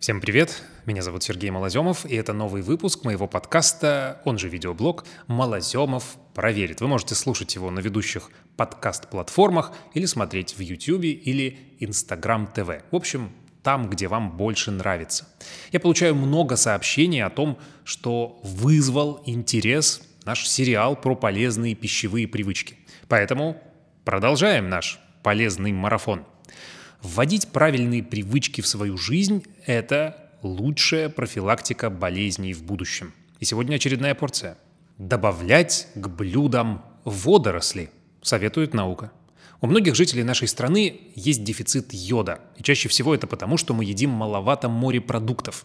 Всем привет! Меня зовут Сергей Малоземов, и это новый выпуск моего подкаста, он же видеоблог «Малоземов проверит». Вы можете слушать его на ведущих подкаст-платформах или смотреть в YouTube или Instagram TV. В общем, там, где вам больше нравится. Я получаю много сообщений о том, что вызвал интерес наш сериал про полезные пищевые привычки. Поэтому продолжаем наш полезный марафон. Вводить правильные привычки в свою жизнь – это лучшая профилактика болезней в будущем. И сегодня очередная порция. Добавлять к блюдам водоросли, советует наука. У многих жителей нашей страны есть дефицит йода, и чаще всего это потому, что мы едим маловато морепродуктов.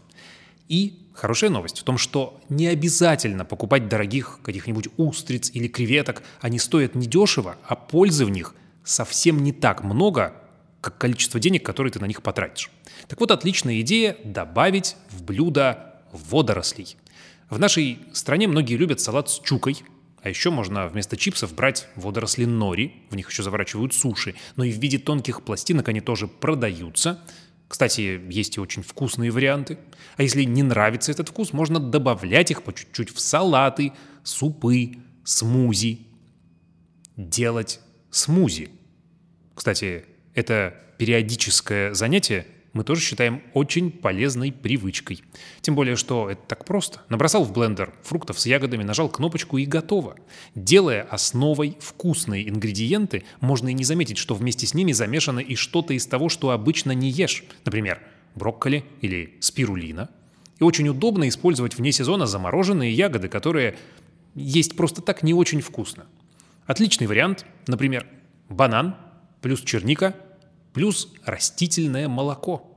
И хорошая новость в том, что не обязательно покупать дорогих каких-нибудь устриц или креветок. Они стоят недешево, а пользы в них совсем не так много, количество денег, которые ты на них потратишь. Так вот, отличная идея – добавить в блюдо водорослей. В нашей стране многие любят салат с чукой, а еще можно вместо чипсов брать водоросли нори, в них еще заворачивают суши, но и в виде тонких пластинок они тоже продаются. Кстати, есть и очень вкусные варианты. А если не нравится этот вкус, можно добавлять их по чуть-чуть в салаты, супы, смузи. Делать смузи. Кстати, это периодическое занятие мы тоже считаем очень полезной привычкой. Тем более, что это так просто. Набросал в блендер фруктов с ягодами, нажал кнопочку и готово. Делая основой вкусные ингредиенты, можно и не заметить, что вместе с ними замешано и что-то из того, что обычно не ешь. Например, брокколи или спирулина. И очень удобно использовать вне сезона замороженные ягоды, которые есть просто так не очень вкусно. Отличный вариант, например, банан плюс черника, плюс растительное молоко.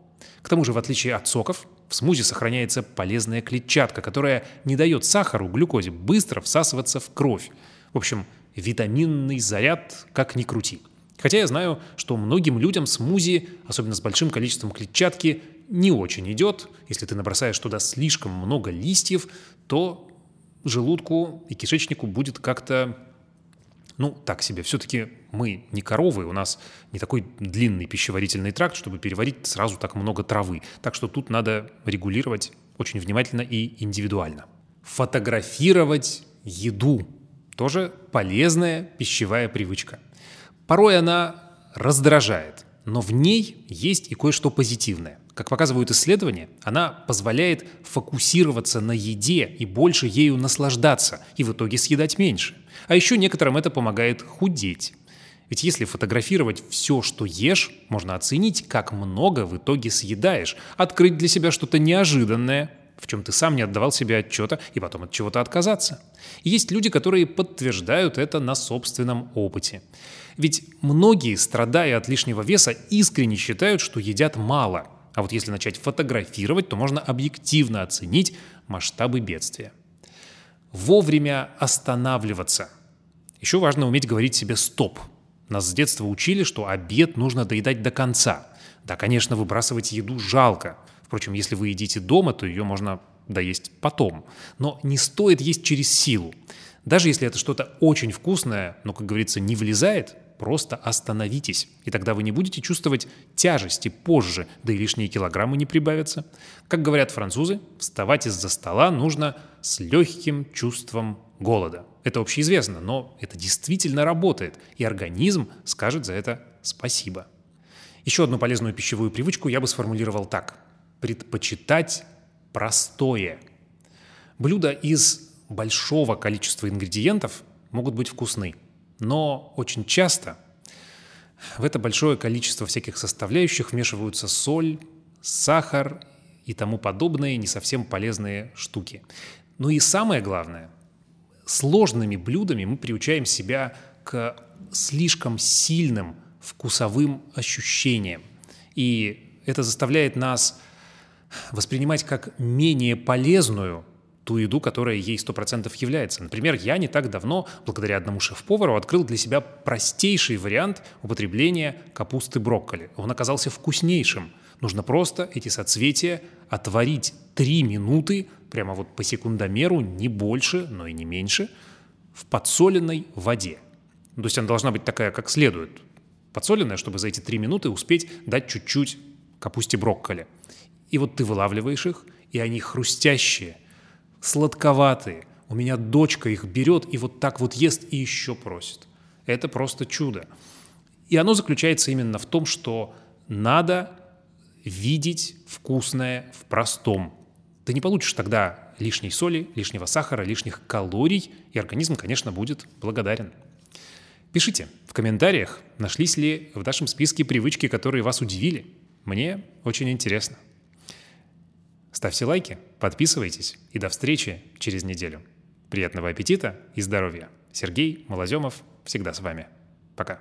К тому же, в отличие от соков, в смузи сохраняется полезная клетчатка, которая не дает сахару, глюкозе быстро всасываться в кровь. В общем, витаминный заряд как ни крути. Хотя я знаю, что многим людям смузи, особенно с большим количеством клетчатки, не очень идет. Если ты набросаешь туда слишком много листьев, то желудку и кишечнику будет как-то ну, так себе. Все-таки мы не коровы, у нас не такой длинный пищеварительный тракт, чтобы переварить сразу так много травы. Так что тут надо регулировать очень внимательно и индивидуально. Фотографировать еду – тоже полезная пищевая привычка. Порой она раздражает, но в ней есть и кое-что позитивное. Как показывают исследования, она позволяет фокусироваться на еде и больше ею наслаждаться, и в итоге съедать меньше – а еще некоторым это помогает худеть. Ведь если фотографировать все, что ешь, можно оценить, как много в итоге съедаешь, открыть для себя что-то неожиданное, в чем ты сам не отдавал себе отчета, и потом от чего-то отказаться. И есть люди, которые подтверждают это на собственном опыте. Ведь многие, страдая от лишнего веса, искренне считают, что едят мало. А вот если начать фотографировать, то можно объективно оценить масштабы бедствия вовремя останавливаться. Еще важно уметь говорить себе «стоп». Нас с детства учили, что обед нужно доедать до конца. Да, конечно, выбрасывать еду жалко. Впрочем, если вы едите дома, то ее можно доесть потом. Но не стоит есть через силу. Даже если это что-то очень вкусное, но, как говорится, не влезает, просто остановитесь, и тогда вы не будете чувствовать тяжести позже, да и лишние килограммы не прибавятся. Как говорят французы, вставать из-за стола нужно с легким чувством голода. Это общеизвестно, но это действительно работает, и организм скажет за это спасибо. Еще одну полезную пищевую привычку я бы сформулировал так. Предпочитать простое. Блюда из большого количества ингредиентов могут быть вкусны – но очень часто в это большое количество всяких составляющих вмешиваются соль, сахар и тому подобные не совсем полезные штуки. Ну и самое главное, сложными блюдами мы приучаем себя к слишком сильным вкусовым ощущениям. И это заставляет нас воспринимать как менее полезную ту еду, которая ей 100% является. Например, я не так давно, благодаря одному шеф-повару, открыл для себя простейший вариант употребления капусты брокколи. Он оказался вкуснейшим. Нужно просто эти соцветия отварить 3 минуты, прямо вот по секундомеру, не больше, но и не меньше, в подсоленной воде. То есть она должна быть такая, как следует, подсоленная, чтобы за эти 3 минуты успеть дать чуть-чуть капусте брокколи. И вот ты вылавливаешь их, и они хрустящие, сладковатые. У меня дочка их берет и вот так вот ест и еще просит. Это просто чудо. И оно заключается именно в том, что надо видеть вкусное в простом. Ты не получишь тогда лишней соли, лишнего сахара, лишних калорий, и организм, конечно, будет благодарен. Пишите в комментариях, нашлись ли в нашем списке привычки, которые вас удивили. Мне очень интересно. Ставьте лайки, подписывайтесь и до встречи через неделю. Приятного аппетита и здоровья. Сергей Малоземов всегда с вами. Пока.